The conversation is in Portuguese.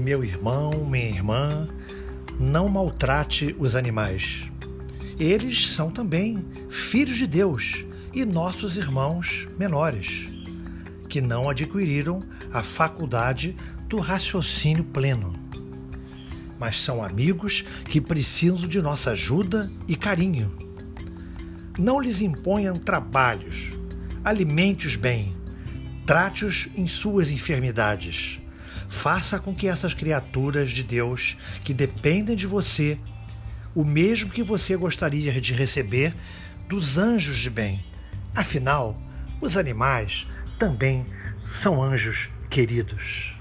Meu irmão, minha irmã, não maltrate os animais. Eles são também filhos de Deus e nossos irmãos menores, que não adquiriram a faculdade do raciocínio pleno. Mas são amigos que precisam de nossa ajuda e carinho. Não lhes imponham trabalhos, alimente-os bem, trate-os em suas enfermidades. Faça com que essas criaturas de Deus que dependem de você, o mesmo que você gostaria de receber dos anjos de bem. Afinal, os animais também são anjos queridos.